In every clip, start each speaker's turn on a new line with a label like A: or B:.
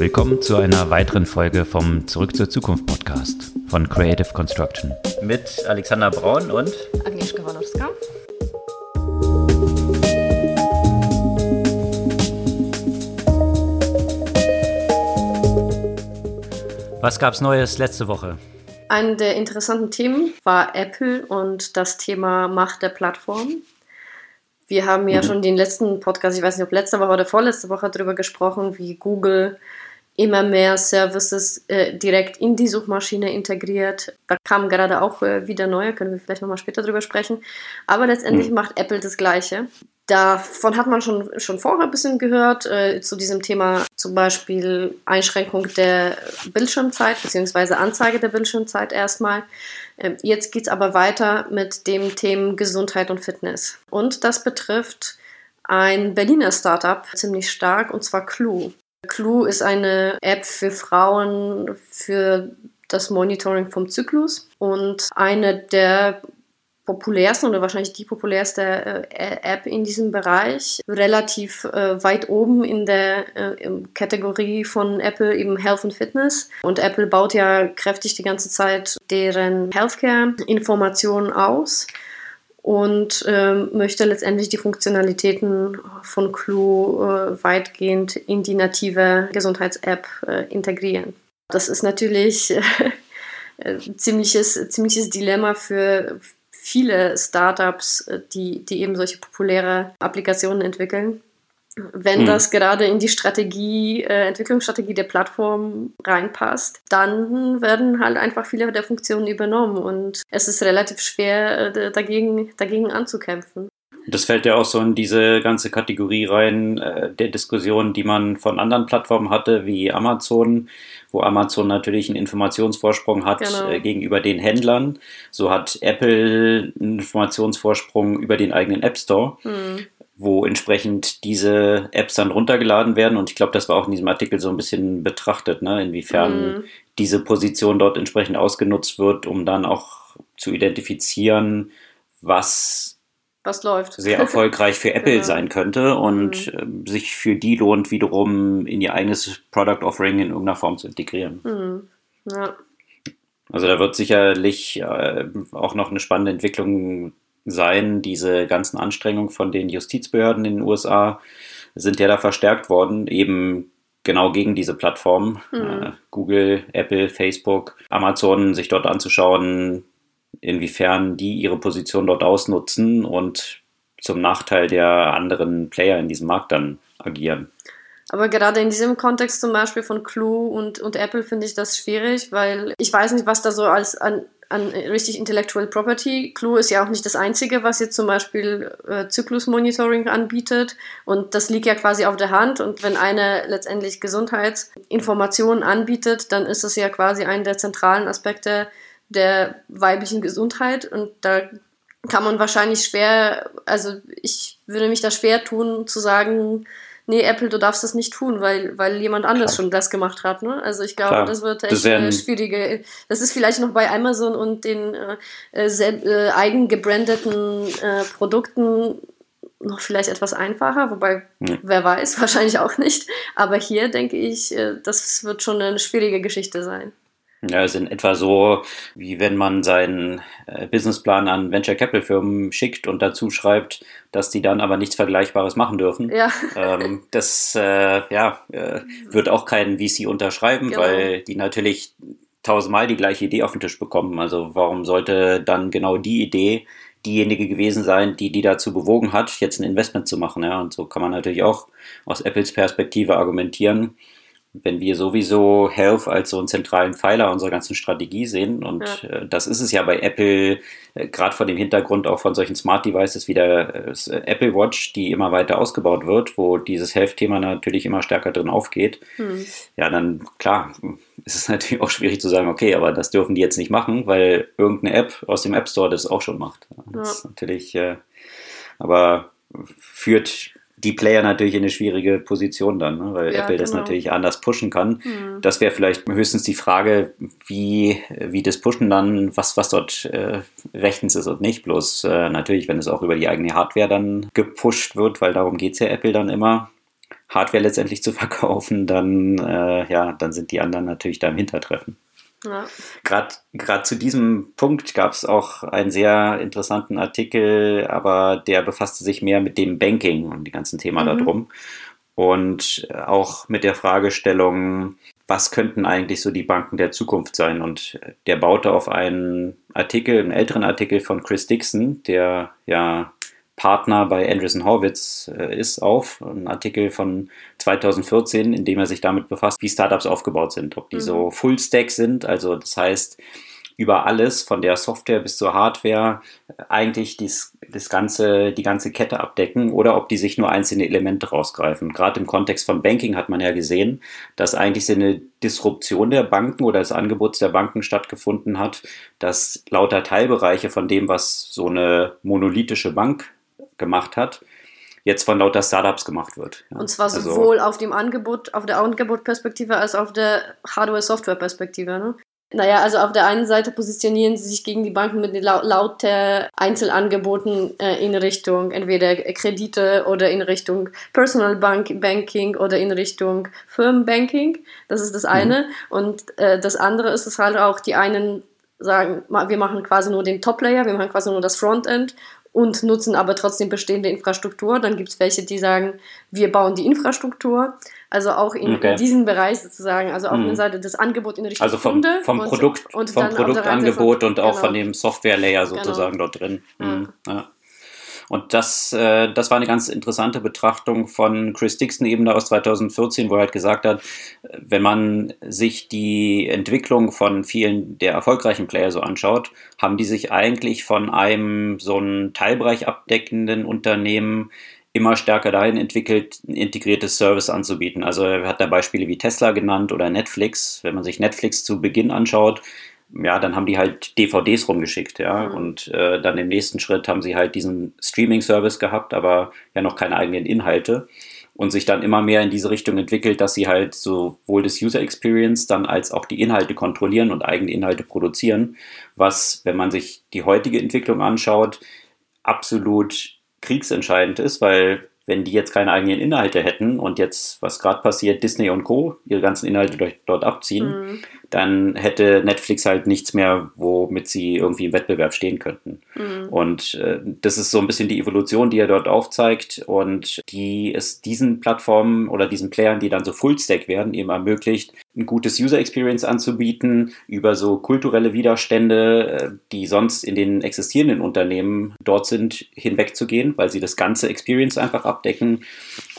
A: Willkommen zu einer weiteren Folge vom Zurück zur Zukunft Podcast von Creative Construction. Mit Alexander Braun und
B: Agnieszka Walorska.
A: Was gab's Neues letzte Woche?
B: Ein der interessanten Themen war Apple und das Thema Macht der Plattform. Wir haben ja mhm. schon den letzten Podcast, ich weiß nicht, ob letzte Woche oder vorletzte Woche darüber gesprochen, wie Google immer mehr Services äh, direkt in die Suchmaschine integriert. Da kamen gerade auch äh, wieder neue, können wir vielleicht nochmal später drüber sprechen. Aber letztendlich mhm. macht Apple das Gleiche. Davon hat man schon, schon vorher ein bisschen gehört, äh, zu diesem Thema zum Beispiel Einschränkung der Bildschirmzeit bzw. Anzeige der Bildschirmzeit erstmal. Äh, jetzt geht es aber weiter mit dem Thema Gesundheit und Fitness. Und das betrifft ein Berliner Startup ziemlich stark, und zwar Clue. Clue ist eine App für Frauen für das Monitoring vom Zyklus und eine der populärsten oder wahrscheinlich die populärste äh, App in diesem Bereich, relativ äh, weit oben in der äh, Kategorie von Apple eben Health und Fitness. Und Apple baut ja kräftig die ganze Zeit deren Healthcare-Informationen aus und ähm, möchte letztendlich die Funktionalitäten von Clue äh, weitgehend in die native Gesundheits-App äh, integrieren. Das ist natürlich äh, ziemliches, ziemliches Dilemma für viele Startups, äh, die, die eben solche populäre Applikationen entwickeln. Wenn hm. das gerade in die Strategie, äh, Entwicklungsstrategie der Plattform reinpasst, dann werden halt einfach viele der Funktionen übernommen und es ist relativ schwer, äh, dagegen, dagegen anzukämpfen.
C: Das fällt ja auch so in diese ganze Kategorie rein äh, der Diskussion, die man von anderen Plattformen hatte, wie Amazon, wo Amazon natürlich einen Informationsvorsprung hat genau. äh, gegenüber den Händlern. So hat Apple einen Informationsvorsprung über den eigenen App Store. Mhm wo entsprechend diese Apps dann runtergeladen werden. Und ich glaube, das war auch in diesem Artikel so ein bisschen betrachtet, ne? inwiefern mhm. diese Position dort entsprechend ausgenutzt wird, um dann auch zu identifizieren, was
B: was läuft.
C: Sehr erfolgreich für Apple genau. sein könnte und mhm. äh, sich für die lohnt, wiederum in ihr eigenes Product Offering in irgendeiner Form zu integrieren. Mhm. Ja. Also da wird sicherlich äh, auch noch eine spannende Entwicklung sein. Diese ganzen Anstrengungen von den Justizbehörden in den USA sind ja da verstärkt worden, eben genau gegen diese Plattformen. Mhm. Äh, Google, Apple, Facebook, Amazon sich dort anzuschauen, inwiefern die ihre Position dort ausnutzen und zum Nachteil der anderen Player in diesem Markt dann agieren.
B: Aber gerade in diesem Kontext zum Beispiel von Clue und, und Apple finde ich das schwierig, weil ich weiß nicht, was da so als an, an richtig Intellectual Property. Clue ist ja auch nicht das Einzige, was jetzt zum Beispiel äh, Zyklusmonitoring anbietet. Und das liegt ja quasi auf der Hand. Und wenn eine letztendlich Gesundheitsinformationen anbietet, dann ist es ja quasi einer der zentralen Aspekte der weiblichen Gesundheit und da kann man wahrscheinlich schwer, also ich würde mich da schwer tun zu sagen, nee, Apple, du darfst das nicht tun, weil, weil jemand anders Klar. schon das gemacht hat. Ne? Also ich glaube, Klar. das wird echt das eine schwierige. Das ist vielleicht noch bei Amazon und den äh, äh, äh, eigen gebrandeten äh, Produkten noch vielleicht etwas einfacher, wobei, ja. wer weiß, wahrscheinlich auch nicht. Aber hier denke ich, äh, das wird schon eine schwierige Geschichte sein.
C: Ja, ist in etwa so, wie wenn man seinen äh, Businessplan an Venture Capital Firmen schickt und dazu schreibt, dass die dann aber nichts Vergleichbares machen dürfen. Ja. Ähm, das äh, ja, äh, wird auch kein VC unterschreiben, genau. weil die natürlich tausendmal die gleiche Idee auf den Tisch bekommen. Also warum sollte dann genau die Idee diejenige gewesen sein, die die dazu bewogen hat, jetzt ein Investment zu machen? Ja? Und so kann man natürlich auch aus Apples Perspektive argumentieren wenn wir sowieso Health als so einen zentralen Pfeiler unserer ganzen Strategie sehen, und ja. äh, das ist es ja bei Apple, äh, gerade vor dem Hintergrund auch von solchen Smart Devices wie der äh, Apple Watch, die immer weiter ausgebaut wird, wo dieses Health-Thema natürlich immer stärker drin aufgeht, hm. ja, dann klar, ist es natürlich auch schwierig zu sagen, okay, aber das dürfen die jetzt nicht machen, weil irgendeine App aus dem App Store das auch schon macht. Das ja. ist natürlich, aber führt die Player natürlich in eine schwierige Position dann, ne? weil ja, Apple das genau. natürlich anders pushen kann. Mhm. Das wäre vielleicht höchstens die Frage, wie, wie das Pushen dann, was, was dort äh, rechtens ist und nicht. Bloß äh, natürlich, wenn es auch über die eigene Hardware dann gepusht wird, weil darum geht es ja Apple dann immer, Hardware letztendlich zu verkaufen, dann, äh, ja, dann sind die anderen natürlich da im Hintertreffen. Ja. Gerade zu diesem Punkt gab es auch einen sehr interessanten Artikel, aber der befasste sich mehr mit dem Banking und dem ganzen Thema mhm. darum. Und auch mit der Fragestellung, was könnten eigentlich so die Banken der Zukunft sein? Und der baute auf einen Artikel, einen älteren Artikel von Chris Dixon, der ja Partner bei Andreessen Horwitz äh, ist, auf. Ein Artikel von 2014, in dem er sich damit befasst, wie Startups aufgebaut sind. Ob die mhm. so Full-Stack sind, also das heißt, über alles, von der Software bis zur Hardware, eigentlich dies, das ganze, die ganze Kette abdecken oder ob die sich nur einzelne Elemente rausgreifen. Gerade im Kontext von Banking hat man ja gesehen, dass eigentlich so eine Disruption der Banken oder des Angebots der Banken stattgefunden hat, dass lauter Teilbereiche von dem, was so eine monolithische Bank gemacht hat, jetzt von lauter Startups gemacht wird.
B: Ja. Und zwar also, sowohl auf dem Angebot, auf der Angebotperspektive als auch auf der Hardware-Software-Perspektive. Ne? Naja, also auf der einen Seite positionieren sie sich gegen die Banken mit lauter Einzelangeboten äh, in Richtung entweder Kredite oder in Richtung Personal Bank Banking oder in Richtung Firmenbanking. Das ist das mhm. eine. Mhm. Und äh, das andere ist es halt auch, die einen sagen, wir machen quasi nur den Top-Layer, wir machen quasi nur das Frontend und nutzen aber trotzdem bestehende Infrastruktur. Dann gibt es welche, die sagen, wir bauen die Infrastruktur. Also auch in, okay. in diesem Bereich sozusagen, also auf mhm. der Seite das Angebot in Richtung
C: also vom,
B: Kunde.
C: Vom Produkt, und vom Produktangebot und auch genau. von dem Software-Layer sozusagen genau. dort drin. Mhm. Ja. Und das, äh, das war eine ganz interessante Betrachtung von Chris Dixon eben da aus 2014, wo er halt gesagt hat, wenn man sich die Entwicklung von vielen der erfolgreichen Player so anschaut, haben die sich eigentlich von einem so einen Teilbereich abdeckenden Unternehmen immer stärker dahin entwickelt, ein integriertes Service anzubieten. Also er hat da Beispiele wie Tesla genannt oder Netflix. Wenn man sich Netflix zu Beginn anschaut, ja, dann haben die halt DVDs rumgeschickt, ja. Mhm. Und äh, dann im nächsten Schritt haben sie halt diesen Streaming-Service gehabt, aber ja noch keine eigenen Inhalte. Und sich dann immer mehr in diese Richtung entwickelt, dass sie halt sowohl das User Experience dann als auch die Inhalte kontrollieren und eigene Inhalte produzieren. Was, wenn man sich die heutige Entwicklung anschaut, absolut kriegsentscheidend ist, weil wenn die jetzt keine eigenen Inhalte hätten und jetzt, was gerade passiert, Disney und Co. ihre ganzen Inhalte dort abziehen, mhm dann hätte Netflix halt nichts mehr, womit sie irgendwie im Wettbewerb stehen könnten. Mhm. Und äh, das ist so ein bisschen die Evolution, die er dort aufzeigt und die es diesen Plattformen oder diesen Playern, die dann so Fullstack werden, eben ermöglicht, ein gutes User Experience anzubieten, über so kulturelle Widerstände, äh, die sonst in den existierenden Unternehmen dort sind, hinwegzugehen, weil sie das ganze Experience einfach abdecken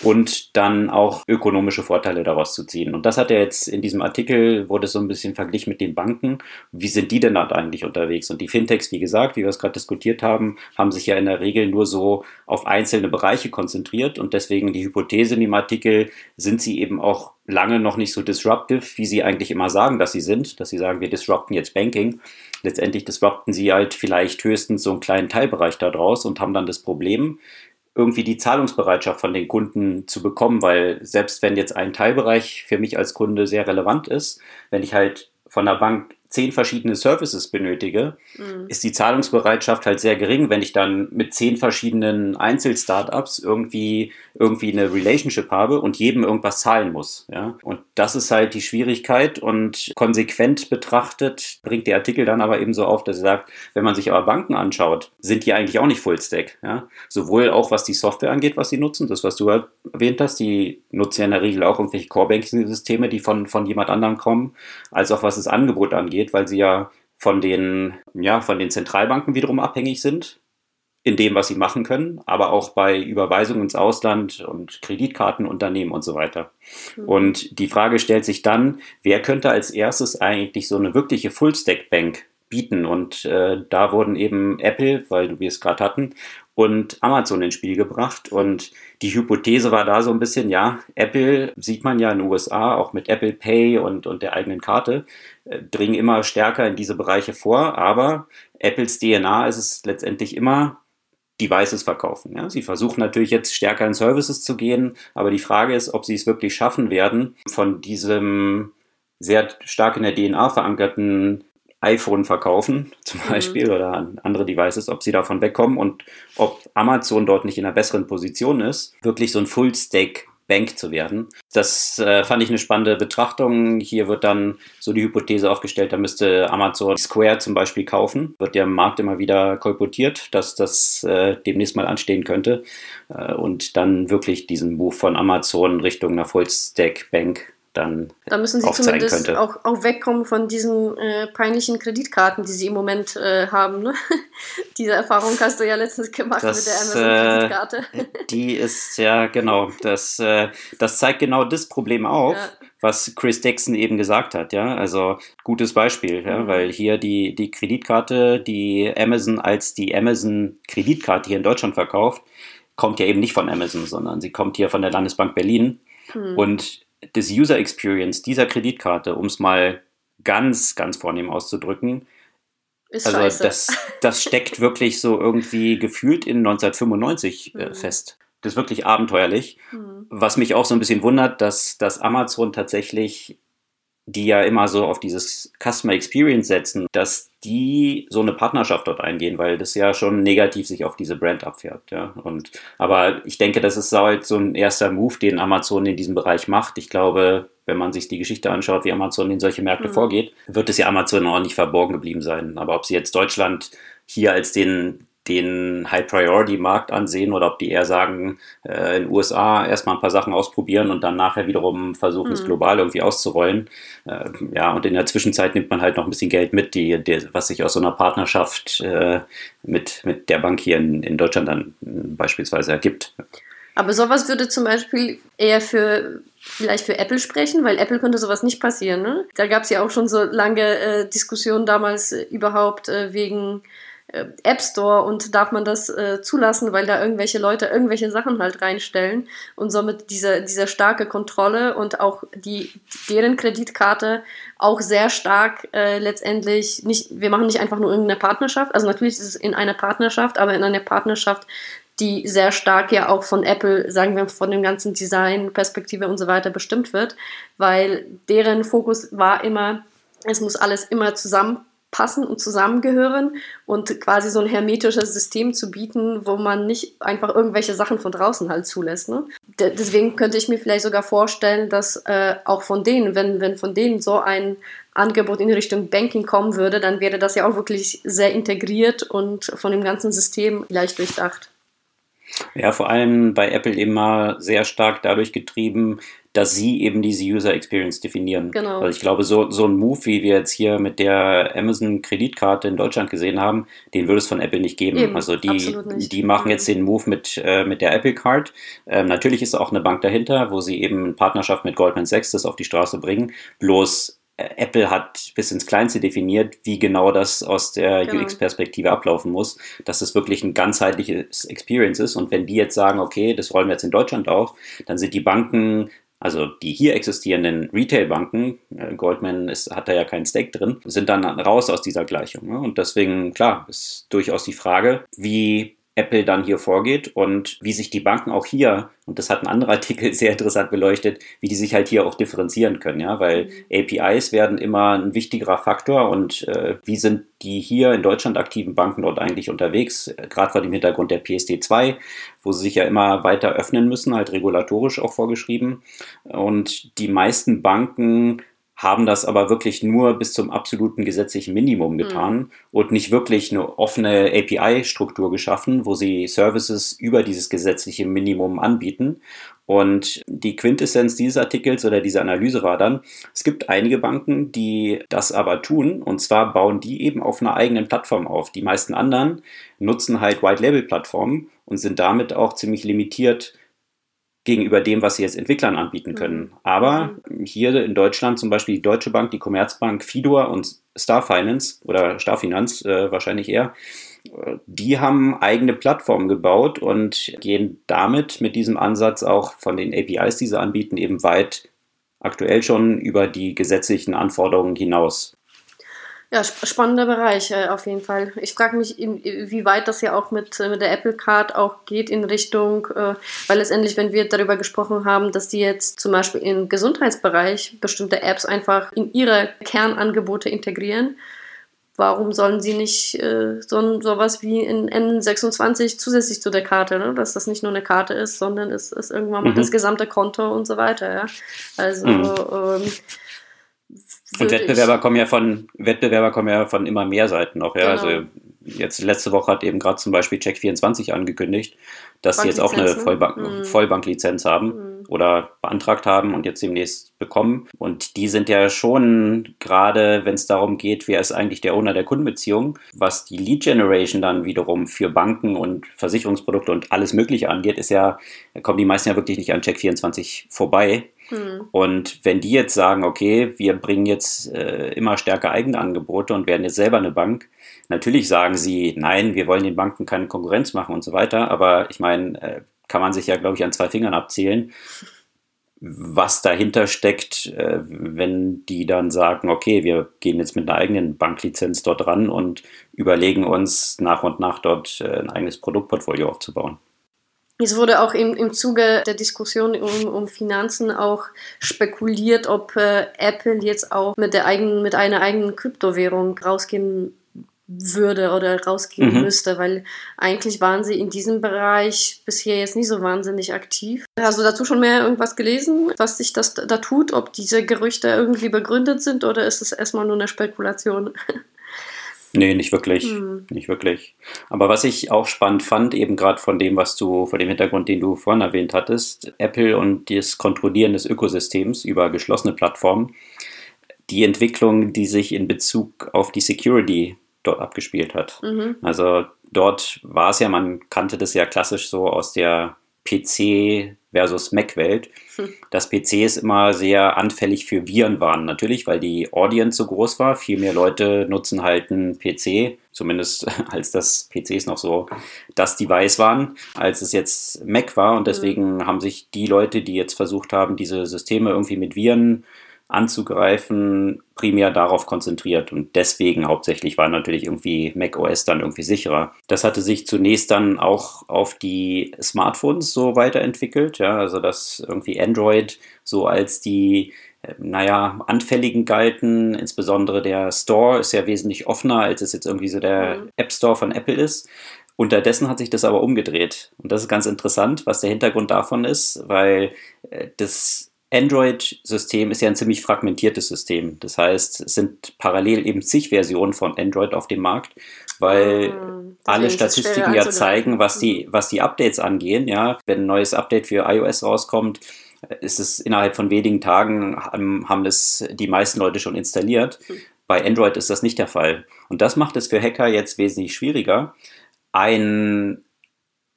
C: und dann auch ökonomische Vorteile daraus zu ziehen. Und das hat er jetzt in diesem Artikel, wurde so ein bisschen verglichen mit den Banken. Wie sind die denn da eigentlich unterwegs? Und die Fintechs, wie gesagt, wie wir es gerade diskutiert haben, haben sich ja in der Regel nur so auf einzelne Bereiche konzentriert und deswegen die Hypothese in dem Artikel, sind sie eben auch lange noch nicht so disruptive, wie sie eigentlich immer sagen, dass sie sind, dass sie sagen, wir disrupten jetzt Banking. Letztendlich disrupten sie halt vielleicht höchstens so einen kleinen Teilbereich daraus und haben dann das Problem, irgendwie die Zahlungsbereitschaft von den Kunden zu bekommen, weil selbst wenn jetzt ein Teilbereich für mich als Kunde sehr relevant ist, wenn ich halt von der Bank zehn verschiedene Services benötige, mhm. ist die Zahlungsbereitschaft halt sehr gering, wenn ich dann mit zehn verschiedenen Einzel-Startups irgendwie, irgendwie eine Relationship habe und jedem irgendwas zahlen muss. Ja? Und das ist halt die Schwierigkeit und konsequent betrachtet bringt der Artikel dann aber eben so auf, dass er sagt, wenn man sich aber Banken anschaut, sind die eigentlich auch nicht Fullstack. Ja? Sowohl auch was die Software angeht, was sie nutzen, das was du halt erwähnt hast, die nutzen ja in der Regel auch irgendwelche Core-Banking-Systeme, die von, von jemand anderem kommen, als auch was das Angebot angeht angeht, weil sie ja von den, ja, von den Zentralbanken wiederum abhängig sind in dem, was sie machen können, aber auch bei Überweisungen ins Ausland und Kreditkartenunternehmen und so weiter. Mhm. Und die Frage stellt sich dann, wer könnte als erstes eigentlich so eine wirkliche Full-Stack-Bank bieten? Und äh, da wurden eben Apple, weil wir es gerade hatten, und Amazon ins Spiel gebracht. Und die Hypothese war da so ein bisschen, ja, Apple sieht man ja in den USA, auch mit Apple Pay und, und der eigenen Karte, äh, dringen immer stärker in diese Bereiche vor. Aber Apples DNA ist es letztendlich immer, Devices verkaufen. Ja? Sie versuchen natürlich jetzt stärker in Services zu gehen, aber die Frage ist, ob sie es wirklich schaffen werden, von diesem sehr stark in der DNA verankerten iPhone verkaufen, zum mhm. Beispiel, mhm. oder andere Devices, ob sie davon wegkommen und ob Amazon dort nicht in einer besseren Position ist, wirklich so ein Full-Stack Bank zu werden. Das äh, fand ich eine spannende Betrachtung. Hier wird dann so die Hypothese aufgestellt, da müsste Amazon Square zum Beispiel kaufen. Wird ja im Markt immer wieder kolportiert, dass das äh, demnächst mal anstehen könnte. Äh, und dann wirklich diesen Move von Amazon Richtung einer Full-Stack-Bank dann
B: Da müssen sie zumindest auch, auch wegkommen von diesen äh, peinlichen Kreditkarten, die sie im Moment äh, haben. Ne? Diese Erfahrung hast du ja letztens gemacht das, mit der Amazon-Kreditkarte.
C: Äh, die ist, ja genau, das, äh, das zeigt genau das Problem auf. Ja. Was Chris Dixon eben gesagt hat, ja, also gutes Beispiel, ja, mhm. weil hier die, die Kreditkarte, die Amazon als die Amazon-Kreditkarte hier in Deutschland verkauft, kommt ja eben nicht von Amazon, sondern sie kommt hier von der Landesbank Berlin. Mhm. Und das User Experience dieser Kreditkarte, um es mal ganz, ganz vornehm auszudrücken, ist also scheiße. das, das steckt wirklich so irgendwie gefühlt in 1995 äh, mhm. fest. Das ist wirklich abenteuerlich. Mhm. Was mich auch so ein bisschen wundert, dass, dass Amazon tatsächlich die ja immer so auf dieses Customer Experience setzen, dass die so eine Partnerschaft dort eingehen, weil das ja schon negativ sich auf diese Brand abfärbt. Ja. Und, aber ich denke, das ist halt so ein erster Move, den Amazon in diesem Bereich macht. Ich glaube, wenn man sich die Geschichte anschaut, wie Amazon in solche Märkte mhm. vorgeht, wird es ja Amazon auch nicht verborgen geblieben sein. Aber ob sie jetzt Deutschland hier als den den High-Priority-Markt ansehen oder ob die eher sagen, äh, in den USA erstmal ein paar Sachen ausprobieren und dann nachher wiederum versuchen, mhm. es global irgendwie auszurollen. Äh, ja, und in der Zwischenzeit nimmt man halt noch ein bisschen Geld mit, die, die was sich aus so einer Partnerschaft äh, mit, mit der Bank hier in, in Deutschland dann beispielsweise ergibt.
B: Aber sowas würde zum Beispiel eher für vielleicht für Apple sprechen, weil Apple könnte sowas nicht passieren. Ne? Da gab es ja auch schon so lange äh, Diskussionen damals äh, überhaupt äh, wegen äh, App Store und darf man das äh, zulassen, weil da irgendwelche Leute irgendwelche Sachen halt reinstellen und somit diese, diese starke Kontrolle und auch die, deren Kreditkarte auch sehr stark äh, letztendlich nicht, wir machen nicht einfach nur irgendeine Partnerschaft, also natürlich ist es in einer Partnerschaft, aber in einer Partnerschaft, die sehr stark ja auch von Apple, sagen wir, von dem ganzen Design, Perspektive und so weiter bestimmt wird, weil deren Fokus war immer, es muss alles immer zusammen passen und zusammengehören und quasi so ein hermetisches System zu bieten, wo man nicht einfach irgendwelche Sachen von draußen halt zulässt. Ne? deswegen könnte ich mir vielleicht sogar vorstellen, dass äh, auch von denen, wenn, wenn von denen so ein Angebot in Richtung Banking kommen würde, dann wäre das ja auch wirklich sehr integriert und von dem ganzen System leicht durchdacht.
C: Ja, vor allem bei Apple immer sehr stark dadurch getrieben, dass sie eben diese User Experience definieren. Genau. Also ich glaube, so, so ein Move, wie wir jetzt hier mit der Amazon-Kreditkarte in Deutschland gesehen haben, den würde es von Apple nicht geben. Eben, also die, die machen jetzt den Move mit, äh, mit der Apple Card. Ähm, natürlich ist auch eine Bank dahinter, wo sie eben in Partnerschaft mit Goldman Sachs das auf die Straße bringen. Bloß äh, Apple hat bis ins Kleinste definiert, wie genau das aus der genau. UX-Perspektive ablaufen muss, dass es wirklich ein ganzheitliches Experience ist. Und wenn die jetzt sagen, okay, das rollen wir jetzt in Deutschland auch, dann sind die Banken also die hier existierenden Retailbanken, äh, Goldman ist, hat da ja keinen Stake drin, sind dann raus aus dieser Gleichung. Ne? Und deswegen, klar, ist durchaus die Frage, wie Apple dann hier vorgeht und wie sich die Banken auch hier, und das hat ein anderer Artikel sehr interessant beleuchtet, wie die sich halt hier auch differenzieren können, ja, weil mhm. APIs werden immer ein wichtigerer Faktor und äh, wie sind die hier in Deutschland aktiven Banken dort eigentlich unterwegs, gerade vor dem Hintergrund der PSD2, wo sie sich ja immer weiter öffnen müssen, halt regulatorisch auch vorgeschrieben. Und die meisten Banken haben das aber wirklich nur bis zum absoluten gesetzlichen Minimum getan mhm. und nicht wirklich eine offene API-Struktur geschaffen, wo sie Services über dieses gesetzliche Minimum anbieten. Und die Quintessenz dieses Artikels oder dieser Analyse war dann, es gibt einige Banken, die das aber tun, und zwar bauen die eben auf einer eigenen Plattform auf. Die meisten anderen nutzen halt White-Label-Plattformen und sind damit auch ziemlich limitiert gegenüber dem, was sie jetzt Entwicklern anbieten können. Mhm. Aber hier in Deutschland zum Beispiel die Deutsche Bank, die Commerzbank, Fidor und Star Finance oder Starfinanz äh, wahrscheinlich eher, äh, die haben eigene Plattformen gebaut und gehen damit mit diesem Ansatz auch von den APIs, die sie anbieten, eben weit aktuell schon über die gesetzlichen Anforderungen hinaus.
B: Ja, spannender Bereich äh, auf jeden Fall. Ich frage mich, wie weit das ja auch mit, mit der Apple Card auch geht in Richtung, äh, weil letztendlich, wenn wir darüber gesprochen haben, dass die jetzt zum Beispiel im Gesundheitsbereich bestimmte Apps einfach in ihre Kernangebote integrieren, warum sollen sie nicht äh, so sowas wie in N26 zusätzlich zu der Karte, ne? dass das nicht nur eine Karte ist, sondern es ist irgendwann mal mhm. das gesamte Konto und so weiter. Ja? Also mhm. ähm,
C: und Wettbewerber kommen ja von Wettbewerber kommen ja von immer mehr Seiten noch, ja. Genau. Also jetzt letzte Woche hat eben gerade zum Beispiel Check24 angekündigt, dass sie jetzt auch eine Vollbank, mhm. Vollbanklizenz haben mhm. Oder beantragt haben und jetzt demnächst bekommen. Und die sind ja schon gerade, wenn es darum geht, wer ist eigentlich der Owner der Kundenbeziehung, was die Lead Generation dann wiederum für Banken und Versicherungsprodukte und alles Mögliche angeht, ist ja, kommen die meisten ja wirklich nicht an Check24 vorbei. Hm. Und wenn die jetzt sagen, okay, wir bringen jetzt äh, immer stärker eigene Angebote und werden jetzt selber eine Bank, natürlich sagen sie, nein, wir wollen den Banken keine Konkurrenz machen und so weiter. Aber ich meine, äh, kann man sich ja, glaube ich, an zwei Fingern abzählen, was dahinter steckt, äh, wenn die dann sagen, okay, wir gehen jetzt mit einer eigenen Banklizenz dort ran und überlegen uns nach und nach dort äh, ein eigenes Produktportfolio aufzubauen.
B: Es wurde auch im, im Zuge der Diskussion um, um Finanzen auch spekuliert, ob äh, Apple jetzt auch mit, der eigenen, mit einer eigenen Kryptowährung rausgehen würde oder rausgehen mhm. müsste, weil eigentlich waren sie in diesem Bereich bisher jetzt nicht so wahnsinnig aktiv. Hast du dazu schon mehr irgendwas gelesen, was sich das da tut, ob diese Gerüchte irgendwie begründet sind oder ist es erstmal nur eine Spekulation?
C: Nee, nicht wirklich. Hm. Nicht wirklich. Aber was ich auch spannend fand, eben gerade von dem, was du, vor dem Hintergrund, den du vorhin erwähnt hattest, Apple und das Kontrollieren des Ökosystems über geschlossene Plattformen, die Entwicklung, die sich in Bezug auf die Security dort abgespielt hat. Mhm. Also dort war es ja, man kannte das ja klassisch so aus der PC versus Mac-Welt. Hm. Das PC ist immer sehr anfällig für Viren waren. Natürlich, weil die Audience so groß war. Viel mehr Leute nutzen halt einen PC, zumindest als das PCs noch so das Device waren, als es jetzt Mac war. Und deswegen mhm. haben sich die Leute, die jetzt versucht haben, diese Systeme irgendwie mit Viren anzugreifen, primär darauf konzentriert. Und deswegen hauptsächlich war natürlich irgendwie Mac OS dann irgendwie sicherer. Das hatte sich zunächst dann auch auf die Smartphones so weiterentwickelt. Ja, also dass irgendwie Android so als die äh, naja, anfälligen galten. Insbesondere der Store ist ja wesentlich offener, als es jetzt irgendwie so der mhm. App Store von Apple ist. Unterdessen hat sich das aber umgedreht. Und das ist ganz interessant, was der Hintergrund davon ist, weil äh, das Android-System ist ja ein ziemlich fragmentiertes System. Das heißt, es sind parallel eben zig Versionen von Android auf dem Markt, weil mhm, alle Statistiken ja zeigen, was die, was die Updates angehen. Ja, wenn ein neues Update für iOS rauskommt, ist es innerhalb von wenigen Tagen haben, das die meisten Leute schon installiert. Mhm. Bei Android ist das nicht der Fall. Und das macht es für Hacker jetzt wesentlich schwieriger, ein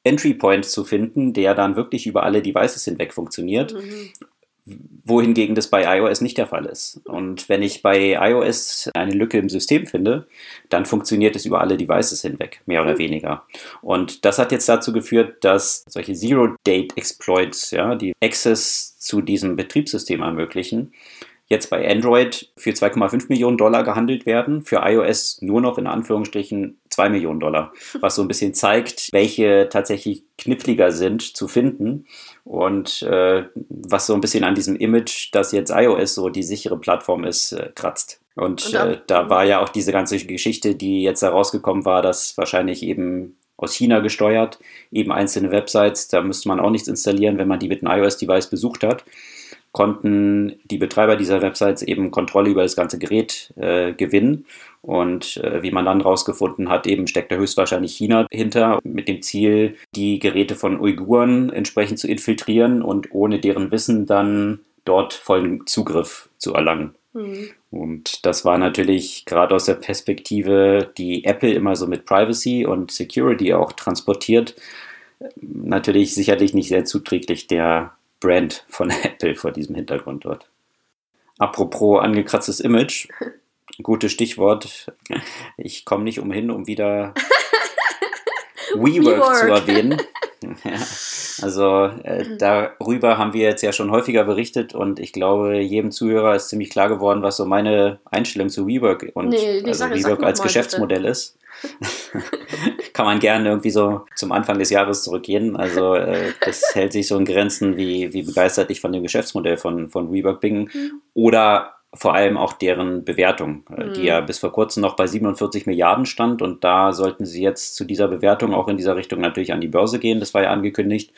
C: Entry Point zu finden, der dann wirklich über alle Devices hinweg funktioniert. Mhm wohingegen das bei iOS nicht der Fall ist. Und wenn ich bei iOS eine Lücke im System finde, dann funktioniert es über alle Devices hinweg, mehr oder weniger. Und das hat jetzt dazu geführt, dass solche Zero-Date-Exploits, ja, die Access zu diesem Betriebssystem ermöglichen, jetzt bei Android für 2,5 Millionen Dollar gehandelt werden, für iOS nur noch in Anführungsstrichen 2 Millionen Dollar, was so ein bisschen zeigt, welche tatsächlich kniffliger sind zu finden und äh, was so ein bisschen an diesem Image, dass jetzt iOS so die sichere Plattform ist, äh, kratzt. Und, und äh, da war ja auch diese ganze Geschichte, die jetzt herausgekommen war, dass wahrscheinlich eben aus China gesteuert, eben einzelne Websites, da müsste man auch nichts installieren, wenn man die mit einem iOS-Device besucht hat konnten die Betreiber dieser Websites eben Kontrolle über das ganze Gerät äh, gewinnen. Und äh, wie man dann rausgefunden hat, eben steckt da höchstwahrscheinlich China hinter, mit dem Ziel, die Geräte von Uiguren entsprechend zu infiltrieren und ohne deren Wissen dann dort vollen Zugriff zu erlangen. Mhm. Und das war natürlich gerade aus der Perspektive, die Apple immer so mit Privacy und Security auch transportiert, natürlich sicherlich nicht sehr zuträglich der Brand von Apple vor diesem Hintergrund dort. Apropos angekratztes Image, gutes Stichwort. Ich komme nicht umhin, um wieder WeWork, WeWork. zu erwähnen. Ja, also äh, darüber haben wir jetzt ja schon häufiger berichtet und ich glaube, jedem Zuhörer ist ziemlich klar geworden, was so meine Einstellung zu WeWork und nee, also WeWork als Geschäftsmodell bitte. ist. Kann man gerne irgendwie so zum Anfang des Jahres zurückgehen. Also äh, das hält sich so in Grenzen, wie, wie begeistert ich von dem Geschäftsmodell von, von WeWork bin. Mhm. Oder vor allem auch deren Bewertung, äh, mhm. die ja bis vor kurzem noch bei 47 Milliarden stand. Und da sollten sie jetzt zu dieser Bewertung auch in dieser Richtung natürlich an die Börse gehen. Das war ja angekündigt.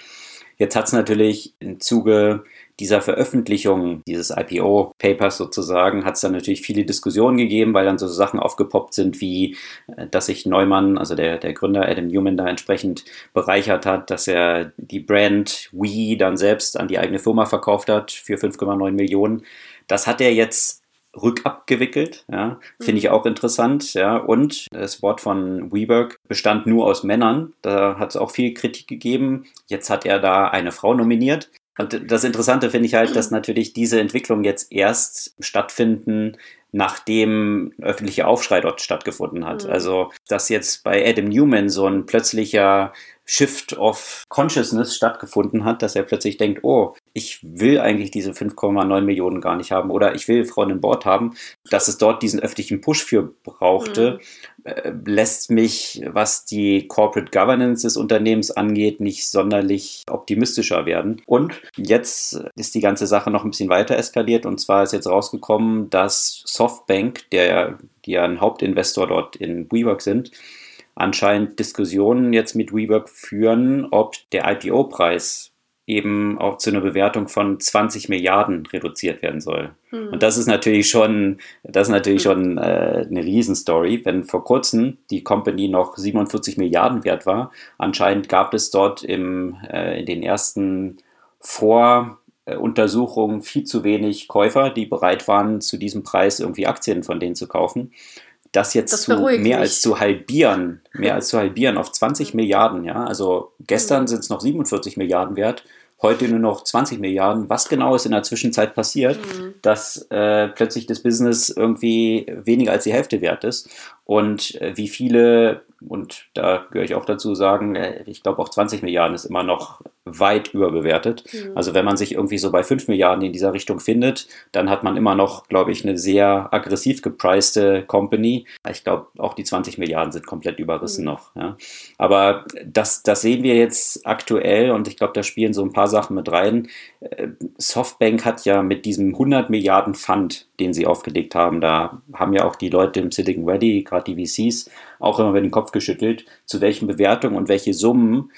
C: Jetzt hat es natürlich im Zuge dieser Veröffentlichung dieses IPO-Papers sozusagen hat es dann natürlich viele Diskussionen gegeben, weil dann so Sachen aufgepoppt sind, wie äh, dass sich Neumann, also der, der Gründer Adam Newman, da entsprechend bereichert hat, dass er die Brand Wii dann selbst an die eigene Firma verkauft hat für 5,9 Millionen. Das hat er jetzt rückabgewickelt, ja, finde ich mhm. auch interessant, ja, und das Wort von WeWork bestand nur aus Männern, da hat es auch viel Kritik gegeben, jetzt hat er da eine Frau nominiert, und das Interessante finde ich halt, dass natürlich diese Entwicklung jetzt erst stattfinden, nachdem öffentlicher Aufschrei dort stattgefunden hat. Mhm. Also, dass jetzt bei Adam Newman so ein plötzlicher Shift of Consciousness stattgefunden hat, dass er plötzlich denkt, oh, ich will eigentlich diese 5,9 Millionen gar nicht haben oder ich will Frauen im Board haben, dass es dort diesen öffentlichen Push für brauchte, mhm. äh, lässt mich, was die Corporate Governance des Unternehmens angeht, nicht sonderlich optimistischer werden. Und jetzt ist die ganze Sache noch ein bisschen weiter eskaliert und zwar ist jetzt rausgekommen, dass Softbank, der, die ja ein Hauptinvestor dort in WeWork sind, anscheinend Diskussionen jetzt mit WeWork führen, ob der IPO-Preis eben auch zu einer Bewertung von 20 Milliarden reduziert werden soll. Mhm. Und das ist natürlich schon, das ist natürlich mhm. schon äh, eine Riesenstory. Wenn vor kurzem die Company noch 47 Milliarden wert war, anscheinend gab es dort im, äh, in den ersten Voruntersuchungen viel zu wenig Käufer, die bereit waren, zu diesem Preis irgendwie Aktien von denen zu kaufen das jetzt das zu mehr mich. als zu halbieren, mehr als zu halbieren auf 20 mhm. Milliarden, ja. Also gestern mhm. sind es noch 47 Milliarden wert, heute nur noch 20 Milliarden. Was genau ist in der Zwischenzeit passiert, mhm. dass äh, plötzlich das Business irgendwie weniger als die Hälfte wert ist und äh, wie viele, und da gehöre ich auch dazu, sagen, äh, ich glaube auch 20 Milliarden ist immer noch weit überbewertet. Mhm. Also wenn man sich irgendwie so bei 5 Milliarden in dieser Richtung findet, dann hat man immer noch, glaube ich, eine sehr aggressiv gepreiste Company. Ich glaube, auch die 20 Milliarden sind komplett überrissen mhm. noch. Ja. Aber das, das sehen wir jetzt aktuell und ich glaube, da spielen so ein paar Sachen mit rein. Äh, Softbank hat ja mit diesem 100 Milliarden Fund, den sie aufgelegt haben, da haben ja auch die Leute im Silicon Valley, gerade die VCs, auch immer über den Kopf geschüttelt, zu welchen Bewertungen und welche Summen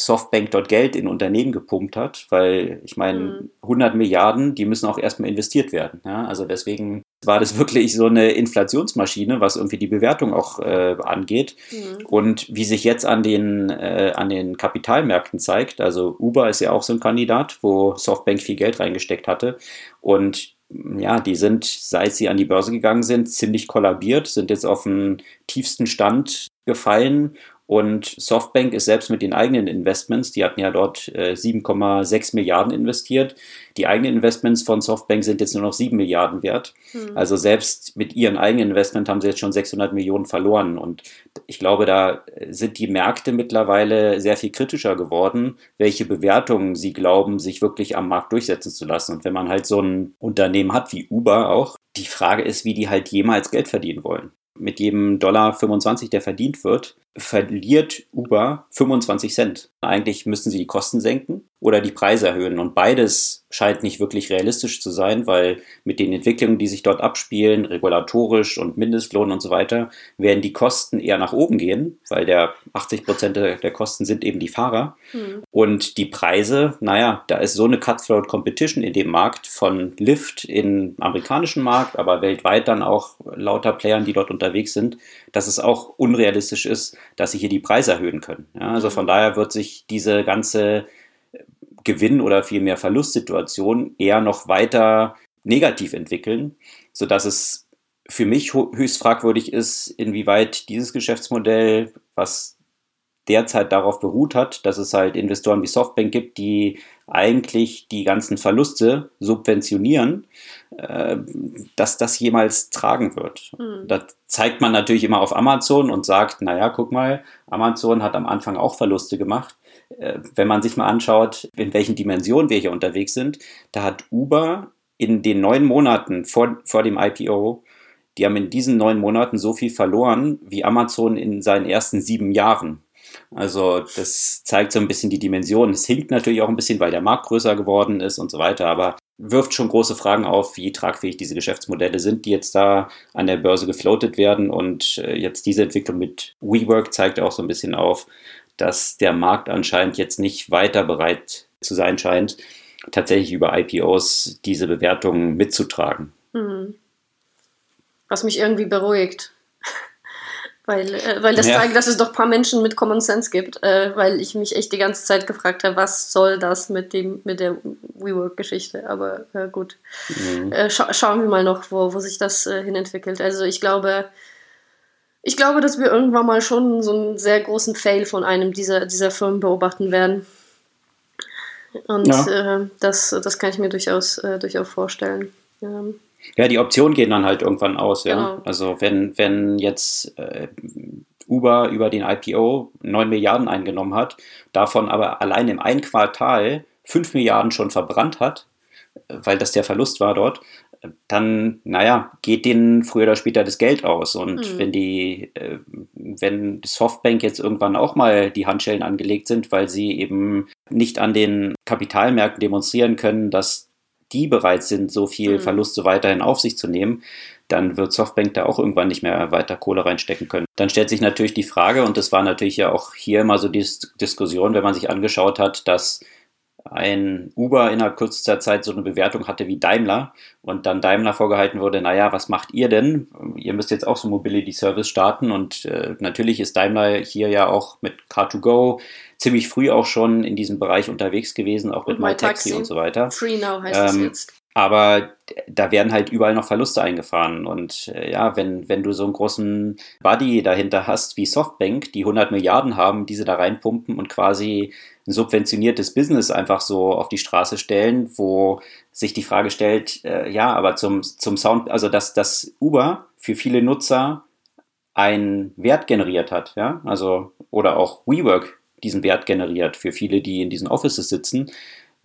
C: Softbank dort Geld in Unternehmen gepumpt hat, weil ich meine, mhm. 100 Milliarden, die müssen auch erstmal investiert werden. Ja? Also deswegen war das wirklich so eine Inflationsmaschine, was irgendwie die Bewertung auch äh, angeht. Mhm. Und wie sich jetzt an den, äh, an den Kapitalmärkten zeigt, also Uber ist ja auch so ein Kandidat, wo Softbank viel Geld reingesteckt hatte. Und ja, die sind, seit sie an die Börse gegangen sind, ziemlich kollabiert, sind jetzt auf den tiefsten Stand gefallen und Softbank ist selbst mit den eigenen Investments, die hatten ja dort äh, 7,6 Milliarden investiert. Die eigenen Investments von Softbank sind jetzt nur noch 7 Milliarden wert. Hm. Also selbst mit ihren eigenen Investment haben sie jetzt schon 600 Millionen verloren. Und ich glaube, da sind die Märkte mittlerweile sehr viel kritischer geworden, welche Bewertungen sie glauben, sich wirklich am Markt durchsetzen zu lassen. Und wenn man halt so ein Unternehmen hat wie Uber auch, die Frage ist, wie die halt jemals Geld verdienen wollen mit jedem Dollar 25, der verdient wird, verliert Uber 25 Cent. Eigentlich müssten sie die Kosten senken oder die Preise erhöhen. Und beides scheint nicht wirklich realistisch zu sein, weil mit den Entwicklungen, die sich dort abspielen, regulatorisch und Mindestlohn und so weiter, werden die Kosten eher nach oben gehen, weil der 80 Prozent der, Kosten sind eben die Fahrer. Mhm. Und die Preise, naja, da ist so eine Cutthroat Competition in dem Markt von Lyft im amerikanischen Markt, aber weltweit dann auch lauter Playern, die dort unterwegs sind, dass es auch unrealistisch ist, dass sie hier die Preise erhöhen können. Ja, also von daher wird sich diese ganze Gewinn- oder vielmehr Verlustsituation eher noch weiter negativ entwickeln, sodass es für mich höchst fragwürdig ist, inwieweit dieses Geschäftsmodell, was derzeit darauf beruht hat, dass es halt Investoren wie Softbank gibt, die eigentlich die ganzen Verluste subventionieren, äh, dass das jemals tragen wird. Mhm. Das zeigt man natürlich immer auf Amazon und sagt, naja, guck mal, Amazon hat am Anfang auch Verluste gemacht. Äh, wenn man sich mal anschaut, in welchen Dimensionen wir hier unterwegs sind, da hat Uber in den neun Monaten vor, vor dem IPO die haben in diesen neun Monaten so viel verloren wie Amazon in seinen ersten sieben Jahren. Also das zeigt so ein bisschen die Dimension. Es hinkt natürlich auch ein bisschen, weil der Markt größer geworden ist und so weiter. Aber wirft schon große Fragen auf, wie tragfähig diese Geschäftsmodelle sind, die jetzt da an der Börse gefloatet werden. Und äh, jetzt diese Entwicklung mit WeWork zeigt auch so ein bisschen auf, dass der Markt anscheinend jetzt nicht weiter bereit zu sein scheint, tatsächlich über IPOs diese Bewertungen mitzutragen. Mhm.
B: Was mich irgendwie beruhigt. Weil, äh, weil das ja. zeigt, dass es doch ein paar Menschen mit Common Sense gibt, äh, weil ich mich echt die ganze Zeit gefragt habe, was soll das mit, dem, mit der WeWork-Geschichte. Aber äh, gut, mhm. Äh, scha schauen wir mal noch, wo, wo sich das äh, hinentwickelt. Also ich glaube, ich glaube, dass wir irgendwann mal schon so einen sehr großen Fail von einem dieser, dieser Firmen beobachten werden. Und ja. Äh, das, das kann ich mir durchaus, durchaus vorstellen. Ähm,
C: ja, die Optionen gehen dann halt irgendwann aus, ja. Genau. Also wenn, wenn jetzt äh, Uber über den IPO 9 Milliarden eingenommen hat, davon aber allein im einen Quartal 5 Milliarden schon verbrannt hat, weil das der Verlust war dort, dann, naja, geht denen früher oder später das Geld aus. Und mhm. wenn die, äh, wenn Softbank jetzt irgendwann auch mal die Handschellen angelegt sind, weil sie eben nicht an den Kapitalmärkten demonstrieren können, dass die bereit sind, so viel mhm. Verluste weiterhin auf sich zu nehmen, dann wird Softbank da auch irgendwann nicht mehr weiter Kohle reinstecken können. Dann stellt sich natürlich die Frage, und das war natürlich ja auch hier immer so die Diskussion, wenn man sich angeschaut hat, dass ein Uber innerhalb kürzester Zeit so eine Bewertung hatte wie Daimler und dann Daimler vorgehalten wurde, naja, was macht ihr denn? Ihr müsst jetzt auch so Mobility Service starten und äh, natürlich ist Daimler hier ja auch mit Car2Go ziemlich früh auch schon in diesem Bereich unterwegs gewesen, auch mit MyTaxi und so weiter. Free Now heißt ähm, es jetzt. Aber da werden halt überall noch Verluste eingefahren. Und äh, ja, wenn, wenn du so einen großen Buddy dahinter hast wie Softbank, die 100 Milliarden haben, diese da reinpumpen und quasi ein subventioniertes Business einfach so auf die Straße stellen, wo sich die Frage stellt, äh, ja, aber zum, zum Sound, also dass das Uber für viele Nutzer einen Wert generiert hat, ja, also oder auch WeWork diesen Wert generiert für viele, die in diesen Offices sitzen.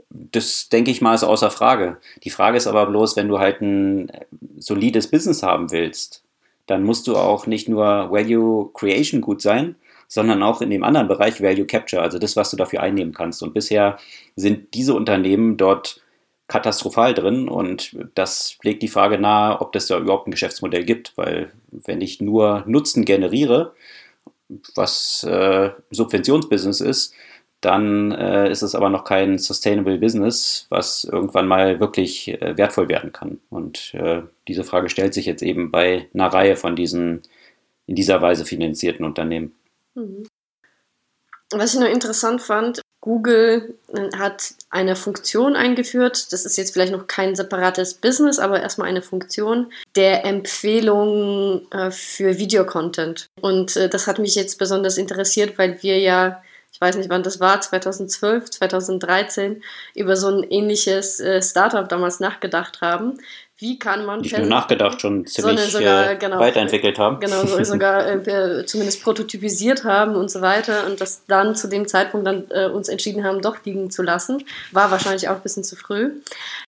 C: Das denke ich mal ist außer Frage. Die Frage ist aber bloß, wenn du halt ein solides Business haben willst, dann musst du auch nicht nur Value Creation gut sein, sondern auch in dem anderen Bereich Value Capture, also das, was du dafür einnehmen kannst. Und bisher sind diese Unternehmen dort katastrophal drin und das legt die Frage nahe, ob das da überhaupt ein Geschäftsmodell gibt, weil wenn ich nur Nutzen generiere, was äh, Subventionsbusiness ist, dann äh, ist es aber noch kein Sustainable Business, was irgendwann mal wirklich äh, wertvoll werden kann. Und äh, diese Frage stellt sich jetzt eben bei einer Reihe von diesen in dieser Weise finanzierten Unternehmen. Mhm.
B: Was ich noch interessant fand, Google äh, hat eine Funktion eingeführt. Das ist jetzt vielleicht noch kein separates Business, aber erstmal eine Funktion der Empfehlung äh, für Videocontent. Und äh, das hat mich jetzt besonders interessiert, weil wir ja, ich weiß nicht wann das war, 2012, 2013, über so ein ähnliches äh, Startup damals nachgedacht haben wie kann man
C: nicht nur nachgedacht schon ziemlich sogar, äh, genau, weiterentwickelt haben.
B: genau so sogar äh, zumindest prototypisiert haben und so weiter und das dann zu dem Zeitpunkt dann äh, uns entschieden haben doch liegen zu lassen. War wahrscheinlich auch ein bisschen zu früh.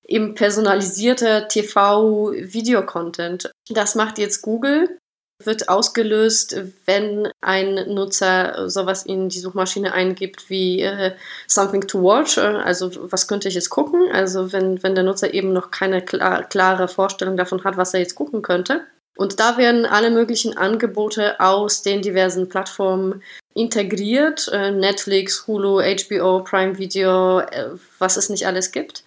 B: Eben personalisierter TV Video Content das macht jetzt Google wird ausgelöst, wenn ein Nutzer sowas in die Suchmaschine eingibt wie äh, Something to Watch, äh, also was könnte ich jetzt gucken, also wenn, wenn der Nutzer eben noch keine klar, klare Vorstellung davon hat, was er jetzt gucken könnte. Und da werden alle möglichen Angebote aus den diversen Plattformen integriert. Äh, Netflix, Hulu, HBO, Prime Video, äh, was es nicht alles gibt.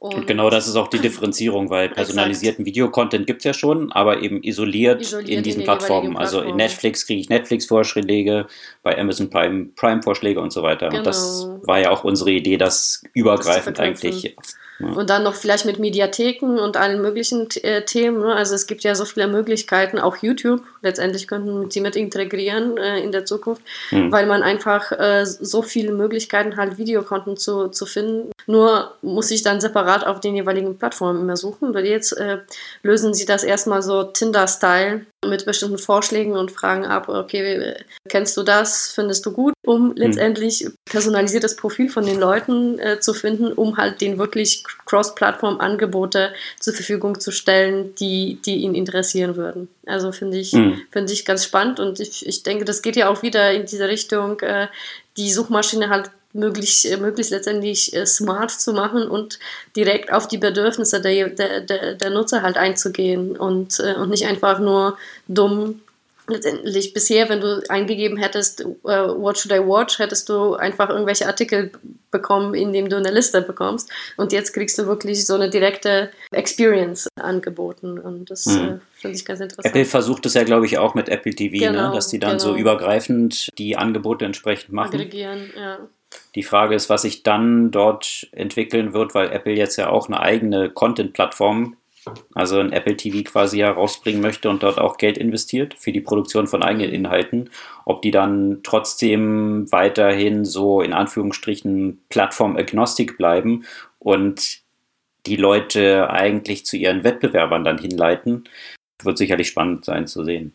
C: Und genau das ist auch die Differenzierung, weil personalisierten Videocontent gibt es ja schon, aber eben isoliert, isoliert in diesen in Plattformen. Also in Netflix kriege ich Netflix-Vorschläge, bei Amazon Prime Prime-Vorschläge und so weiter. Genau. Und das genau. war ja auch unsere Idee, das übergreifend das eigentlich
B: und dann noch vielleicht mit Mediatheken und allen möglichen äh, Themen. Ne? Also es gibt ja so viele Möglichkeiten, auch YouTube. Letztendlich könnten sie mit integrieren äh, in der Zukunft, mhm. weil man einfach äh, so viele Möglichkeiten hat, Videokonten zu, zu finden. Nur muss ich dann separat auf den jeweiligen Plattformen immer suchen. Weil jetzt äh, lösen sie das erstmal so Tinder-Style mit bestimmten Vorschlägen und fragen ab, okay, kennst du das, findest du gut, um mhm. letztendlich personalisiertes Profil von den Leuten äh, zu finden, um halt den wirklich Cross-Plattform-Angebote zur Verfügung zu stellen, die, die ihn interessieren würden. Also finde ich, mhm. Find ich ganz spannend und ich, ich denke, das geht ja auch wieder in diese Richtung, äh, die Suchmaschine halt möglichst, äh, möglichst letztendlich äh, smart zu machen und direkt auf die Bedürfnisse der, der, der, der Nutzer halt einzugehen und, äh, und nicht einfach nur dumm letztendlich bisher, wenn du eingegeben hättest, uh, what should I watch, hättest du einfach irgendwelche Artikel bekommen, indem du eine Liste bekommst. Und jetzt kriegst du wirklich so eine direkte Experience angeboten. Und das mhm. äh, finde ich ganz interessant.
C: Apple versucht es ja, glaube ich, auch mit Apple TV, ne? genau, ne? dass die dann genau. so übergreifend die Angebote entsprechend machen.
B: Aggregieren, ja.
C: Die Frage ist, was sich dann dort entwickeln wird, weil Apple jetzt ja auch eine eigene Content-Plattform also ein Apple TV quasi herausbringen möchte und dort auch Geld investiert für die Produktion von eigenen Inhalten, ob die dann trotzdem weiterhin so in Anführungsstrichen Plattform-agnostik bleiben und die Leute eigentlich zu ihren Wettbewerbern dann hinleiten, wird sicherlich spannend sein zu sehen.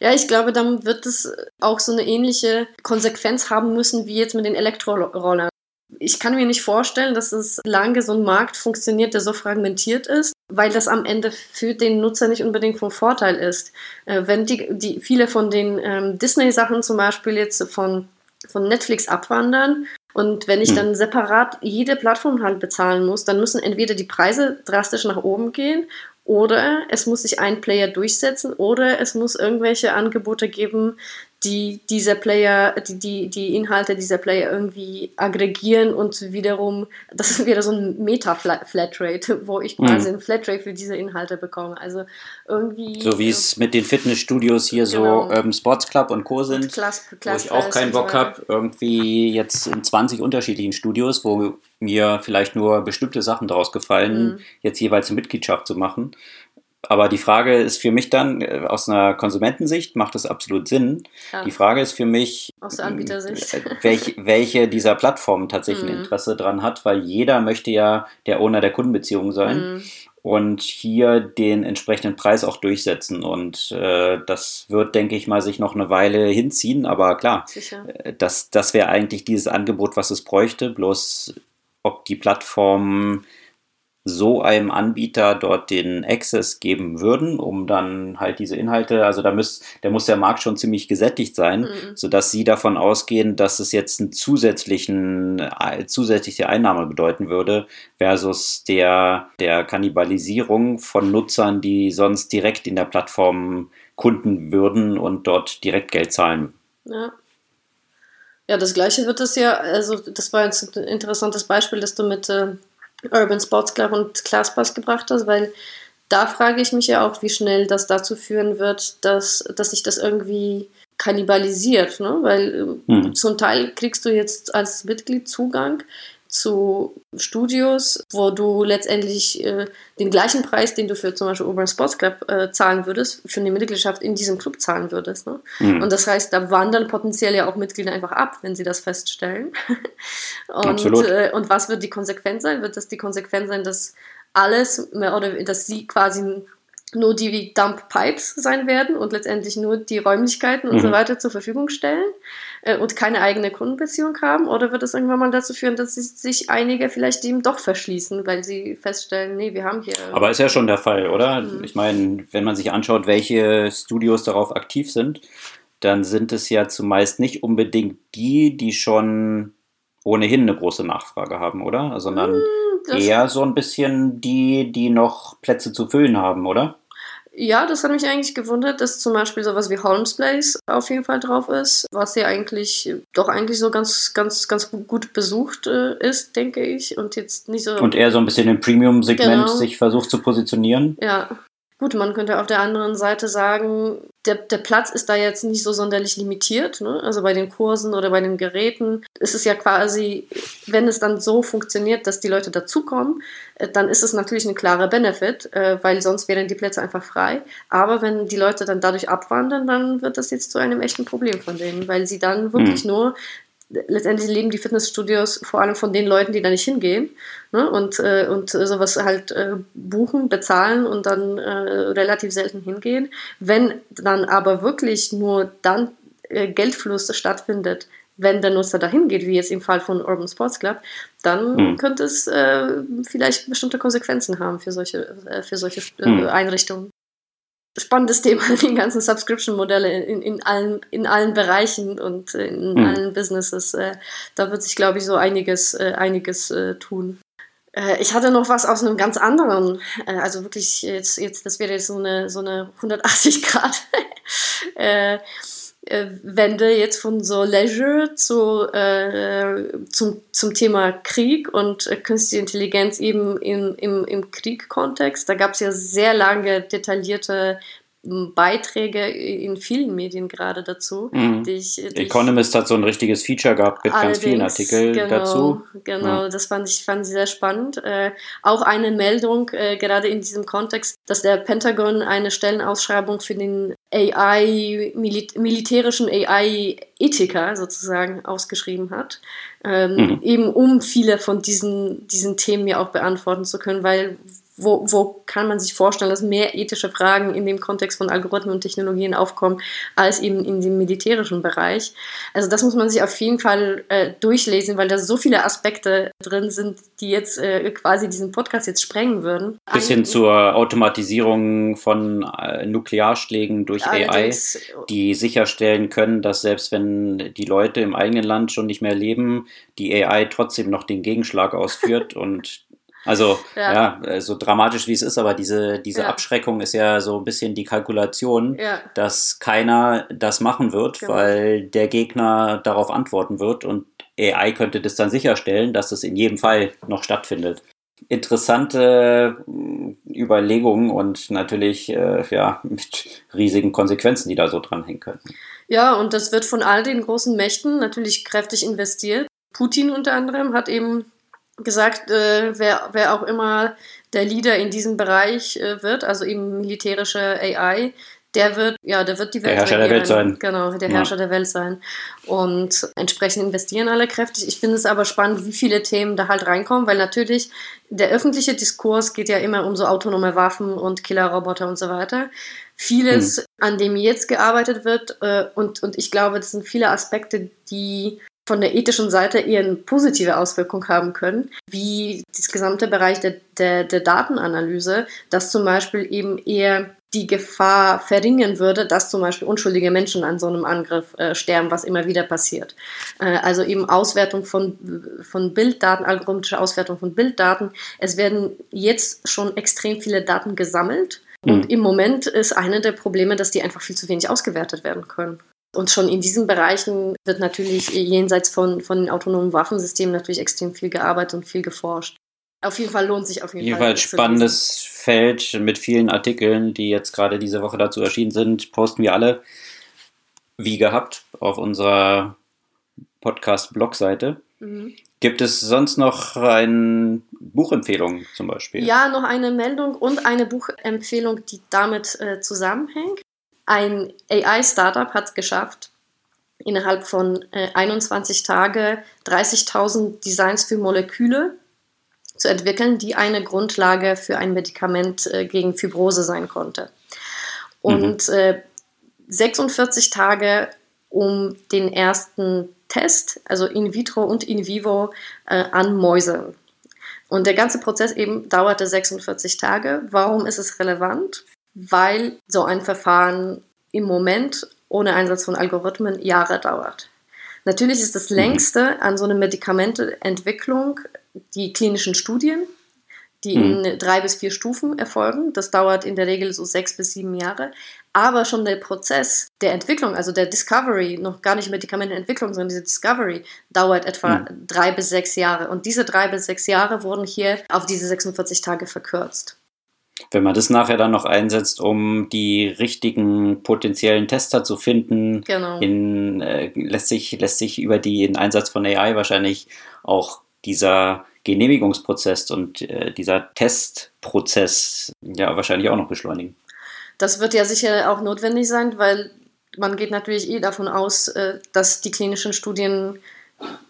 B: Ja, ich glaube, dann wird es auch so eine ähnliche Konsequenz haben müssen wie jetzt mit den Elektrorollern. Ich kann mir nicht vorstellen, dass es lange so ein Markt funktioniert, der so fragmentiert ist, weil das am Ende für den Nutzer nicht unbedingt von Vorteil ist. Äh, wenn die, die viele von den ähm, Disney-Sachen zum Beispiel jetzt von, von Netflix abwandern und wenn ich hm. dann separat jede Plattform halt bezahlen muss, dann müssen entweder die Preise drastisch nach oben gehen oder es muss sich ein Player durchsetzen oder es muss irgendwelche Angebote geben, die dieser Player, die, die, die Inhalte dieser Player irgendwie aggregieren und wiederum, das wäre so ein Meta-Flatrate, wo ich quasi mhm. ein Flatrate für diese Inhalte bekomme. Also irgendwie.
C: So wie es mit den Fitnessstudios hier genau. so Urban Sports Club und Co. sind, Class, Class wo ich auch keinen Bock habe, irgendwie jetzt in 20 unterschiedlichen Studios, wo mir vielleicht nur bestimmte Sachen daraus gefallen, mhm. jetzt jeweils eine Mitgliedschaft zu machen. Aber die Frage ist für mich dann, äh, aus einer Konsumentensicht macht das absolut Sinn. Ja. Die Frage ist für mich,
B: aus der Anbietersicht.
C: Äh, welch, welche dieser Plattformen tatsächlich ein mhm. Interesse dran hat, weil jeder möchte ja der Owner der Kundenbeziehung sein. Mhm. Und hier den entsprechenden Preis auch durchsetzen. Und äh, das wird, denke ich mal, sich noch eine Weile hinziehen. Aber klar, äh, das, das wäre eigentlich dieses Angebot, was es bräuchte. Bloß ob die Plattform so einem Anbieter dort den Access geben würden, um dann halt diese Inhalte, also da muss, der muss der Markt schon ziemlich gesättigt sein, mhm. sodass sie davon ausgehen, dass es jetzt einen zusätzlichen, äh, zusätzliche Einnahme bedeuten würde, versus der, der Kannibalisierung von Nutzern, die sonst direkt in der Plattform kunden würden und dort direkt Geld zahlen.
B: Ja. Ja, das gleiche wird es ja, also das war jetzt ein interessantes Beispiel, dass du mit äh, Urban Sports Club und Classpass gebracht hast, weil da frage ich mich ja auch, wie schnell das dazu führen wird, dass, dass sich das irgendwie kannibalisiert, ne? weil hm. zum Teil kriegst du jetzt als Mitglied Zugang zu Studios, wo du letztendlich äh, den gleichen Preis, den du für zum Beispiel Urban Sports Club äh, zahlen würdest, für eine Mitgliedschaft in diesem Club zahlen würdest. Ne? Mhm. Und das heißt, da wandern potenziell ja auch Mitglieder einfach ab, wenn sie das feststellen. und, äh, und was wird die Konsequenz sein? Wird das die Konsequenz sein, dass alles, oder dass sie quasi nur die Dump Pipes sein werden und letztendlich nur die Räumlichkeiten und so mhm. weiter zur Verfügung stellen äh, und keine eigene Kundenbeziehung haben? Oder wird es irgendwann mal dazu führen, dass sich einige vielleicht dem doch verschließen, weil sie feststellen, nee, wir haben hier.
C: Aber ist ja schon der Fall, oder? Mhm. Ich meine, wenn man sich anschaut, welche Studios darauf aktiv sind, dann sind es ja zumeist nicht unbedingt die, die schon ohnehin eine große Nachfrage haben, oder? Sondern mhm, eher so ein bisschen die, die noch Plätze zu füllen haben, oder?
B: Ja, das hat mich eigentlich gewundert, dass zum Beispiel sowas wie Holmes Place auf jeden Fall drauf ist, was ja eigentlich doch eigentlich so ganz, ganz, ganz gut besucht äh, ist, denke ich. Und jetzt nicht so.
C: Und eher so ein bisschen im Premium-Segment genau. sich versucht zu positionieren.
B: Ja. Gut, man könnte auf der anderen Seite sagen, der, der Platz ist da jetzt nicht so sonderlich limitiert. Ne? Also bei den Kursen oder bei den Geräten ist es ja quasi, wenn es dann so funktioniert, dass die Leute dazukommen, äh, dann ist es natürlich ein klarer Benefit, äh, weil sonst wären die Plätze einfach frei. Aber wenn die Leute dann dadurch abwandern, dann wird das jetzt zu einem echten Problem von denen, weil sie dann wirklich mhm. nur letztendlich leben die Fitnessstudios vor allem von den Leuten, die da nicht hingehen ne? und, äh, und sowas halt äh, buchen, bezahlen und dann äh, relativ selten hingehen. Wenn dann aber wirklich nur dann äh, Geldfluss stattfindet, wenn der Nutzer dahin geht, wie jetzt im Fall von Urban Sports Club, dann mhm. könnte es äh, vielleicht bestimmte Konsequenzen haben für solche, äh, für solche mhm. Einrichtungen. Spannendes Thema, die ganzen Subscription-Modelle in, in, allen, in allen Bereichen und in mhm. allen Businesses. Äh, da wird sich, glaube ich, so einiges, äh, einiges äh, tun. Ich hatte noch was aus einem ganz anderen, also wirklich jetzt, jetzt das wäre jetzt so eine, so eine 180 Grad Wende jetzt von so Leisure zu, äh, zum, zum Thema Krieg und äh, künstliche Intelligenz eben im, im, im Krieg-Kontext. Da gab es ja sehr lange detaillierte Beiträge in vielen Medien gerade dazu.
C: Mhm. Die ich, die Economist hat so ein richtiges Feature gehabt mit ganz vielen Artikeln
B: genau,
C: dazu.
B: Genau, ja. das fand ich, fand ich sehr spannend. Äh, auch eine Meldung, äh, gerade in diesem Kontext, dass der Pentagon eine Stellenausschreibung für den AI, Milit militärischen AI-Ethiker sozusagen ausgeschrieben hat. Ähm, mhm. Eben um viele von diesen, diesen Themen ja auch beantworten zu können, weil wo, wo kann man sich vorstellen, dass mehr ethische Fragen in dem Kontext von Algorithmen und Technologien aufkommen, als eben in dem militärischen Bereich. Also das muss man sich auf jeden Fall äh, durchlesen, weil da so viele Aspekte drin sind, die jetzt äh, quasi diesen Podcast jetzt sprengen würden.
C: Bis hin zur Automatisierung von äh, Nuklearschlägen durch AI, die sicherstellen können, dass selbst wenn die Leute im eigenen Land schon nicht mehr leben, die AI trotzdem noch den Gegenschlag ausführt und also, ja. ja. so dramatisch wie es ist, aber diese, diese ja. Abschreckung ist ja so ein bisschen die Kalkulation, ja. dass keiner das machen wird, genau. weil der Gegner darauf antworten wird und AI könnte das dann sicherstellen, dass das in jedem Fall noch stattfindet. Interessante hm, Überlegungen und natürlich äh, ja, mit riesigen Konsequenzen, die da so dranhängen könnten.
B: Ja, und das wird von all den großen Mächten natürlich kräftig investiert. Putin unter anderem hat eben gesagt, äh, wer, wer auch immer der Leader in diesem Bereich äh, wird, also eben militärische AI, der wird, ja, der wird die Welt
C: Der Herrscher regieren. der Welt sein.
B: Genau, der Herrscher ja. der Welt sein. Und entsprechend investieren alle kräftig. Ich finde es aber spannend, wie viele Themen da halt reinkommen, weil natürlich der öffentliche Diskurs geht ja immer um so autonome Waffen und Killerroboter und so weiter. Vieles, hm. an dem jetzt gearbeitet wird, äh, und, und ich glaube, das sind viele Aspekte, die von der ethischen Seite eher eine positive Auswirkung haben können, wie das gesamte Bereich der, der, der Datenanalyse, das zum Beispiel eben eher die Gefahr verringern würde, dass zum Beispiel unschuldige Menschen an so einem Angriff äh, sterben, was immer wieder passiert. Äh, also eben Auswertung von, von Bilddaten, algorithmische Auswertung von Bilddaten. Es werden jetzt schon extrem viele Daten gesammelt. Und mhm. im Moment ist eine der Probleme, dass die einfach viel zu wenig ausgewertet werden können. Und schon in diesen Bereichen wird natürlich jenseits von, von den autonomen Waffensystemen natürlich extrem viel gearbeitet und viel geforscht. Auf jeden Fall lohnt sich auf jeden
C: Jedenfalls Fall. spannendes Feld mit vielen Artikeln, die jetzt gerade diese Woche dazu erschienen sind, posten wir alle wie gehabt auf unserer Podcast-Blog-Seite. Mhm. Gibt es sonst noch eine Buchempfehlung zum Beispiel?
B: Ja, noch eine Meldung und eine Buchempfehlung, die damit äh, zusammenhängt. Ein AI-Startup hat es geschafft, innerhalb von äh, 21 Tagen 30.000 Designs für Moleküle zu entwickeln, die eine Grundlage für ein Medikament äh, gegen Fibrose sein konnte. Und mhm. äh, 46 Tage, um den ersten Test, also in vitro und in vivo, äh, an Mäusen. Und der ganze Prozess eben dauerte 46 Tage. Warum ist es relevant? Weil so ein Verfahren im Moment ohne Einsatz von Algorithmen Jahre dauert. Natürlich ist das mhm. längste an so einer Medikamenteentwicklung die klinischen Studien, die mhm. in drei bis vier Stufen erfolgen. Das dauert in der Regel so sechs bis sieben Jahre. Aber schon der Prozess der Entwicklung, also der Discovery, noch gar nicht Medikamentenentwicklung, sondern diese Discovery, dauert etwa mhm. drei bis sechs Jahre. Und diese drei bis sechs Jahre wurden hier auf diese 46 Tage verkürzt.
C: Wenn man das nachher dann noch einsetzt, um die richtigen potenziellen Tester zu finden, genau. in, äh, lässt, sich, lässt sich über den Einsatz von AI wahrscheinlich auch dieser Genehmigungsprozess und äh, dieser Testprozess ja wahrscheinlich auch noch beschleunigen.
B: Das wird ja sicher auch notwendig sein, weil man geht natürlich eh davon aus, äh, dass die klinischen Studien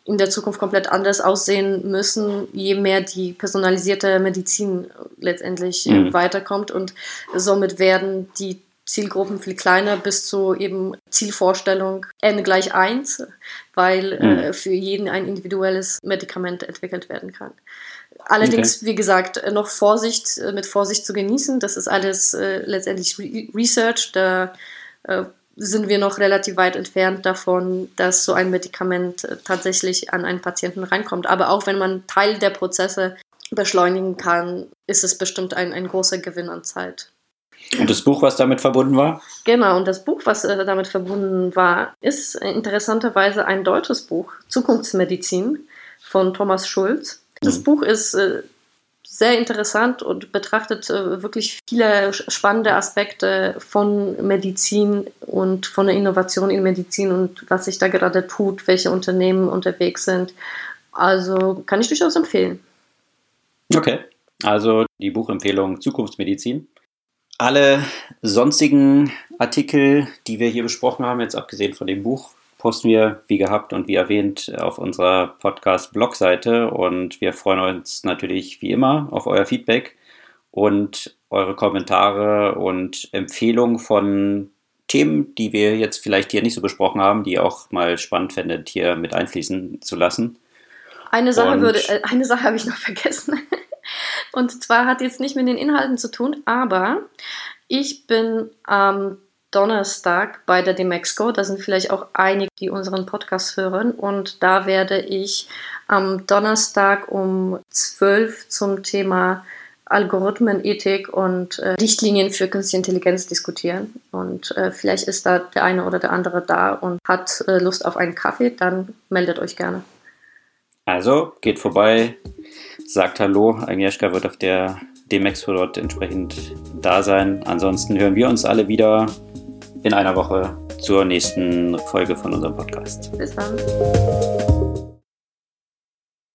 B: in der Zukunft komplett anders aussehen müssen, je mehr die personalisierte Medizin letztendlich mhm. weiterkommt. Und somit werden die Zielgruppen viel kleiner bis zu eben Zielvorstellung n gleich 1, weil mhm. äh, für jeden ein individuelles Medikament entwickelt werden kann. Allerdings, okay. wie gesagt, noch Vorsicht, mit Vorsicht zu genießen. Das ist alles äh, letztendlich Re Research. Da äh, sind wir noch relativ weit entfernt davon, dass so ein Medikament äh, tatsächlich an einen Patienten reinkommt. Aber auch wenn man Teil der Prozesse beschleunigen kann, ist es bestimmt ein, ein großer Gewinn an Zeit.
C: Und das Buch, was damit verbunden war?
B: Genau, und das Buch, was äh, damit verbunden war, ist interessanterweise ein deutsches Buch, Zukunftsmedizin von Thomas Schulz. Das mhm. Buch ist äh, sehr interessant und betrachtet äh, wirklich viele spannende Aspekte von Medizin und von der Innovation in Medizin und was sich da gerade tut, welche Unternehmen unterwegs sind. Also kann ich durchaus empfehlen.
C: Okay, also die Buchempfehlung Zukunftsmedizin. Alle sonstigen Artikel, die wir hier besprochen haben, jetzt abgesehen von dem Buch, posten wir, wie gehabt und wie erwähnt, auf unserer Podcast-Blog-Seite. Und wir freuen uns natürlich wie immer auf euer Feedback und eure Kommentare und Empfehlungen von Themen, die wir jetzt vielleicht hier nicht so besprochen haben, die ihr auch mal spannend findet, hier mit einfließen zu lassen.
B: Eine Sache, würde, äh, eine Sache habe ich noch vergessen. Und zwar hat jetzt nicht mit den Inhalten zu tun, aber ich bin am Donnerstag bei der Demexco. Da sind vielleicht auch einige, die unseren Podcast hören. Und da werde ich am Donnerstag um 12 zum Thema Algorithmenethik und äh, Richtlinien für künstliche Intelligenz diskutieren. Und äh, vielleicht ist da der eine oder der andere da und hat äh, Lust auf einen Kaffee, dann meldet euch gerne.
C: Also geht vorbei, sagt Hallo. Agnieszka wird auf der Demexco dort entsprechend da sein. Ansonsten hören wir uns alle wieder in einer Woche zur nächsten Folge von unserem Podcast.
B: Bis dann.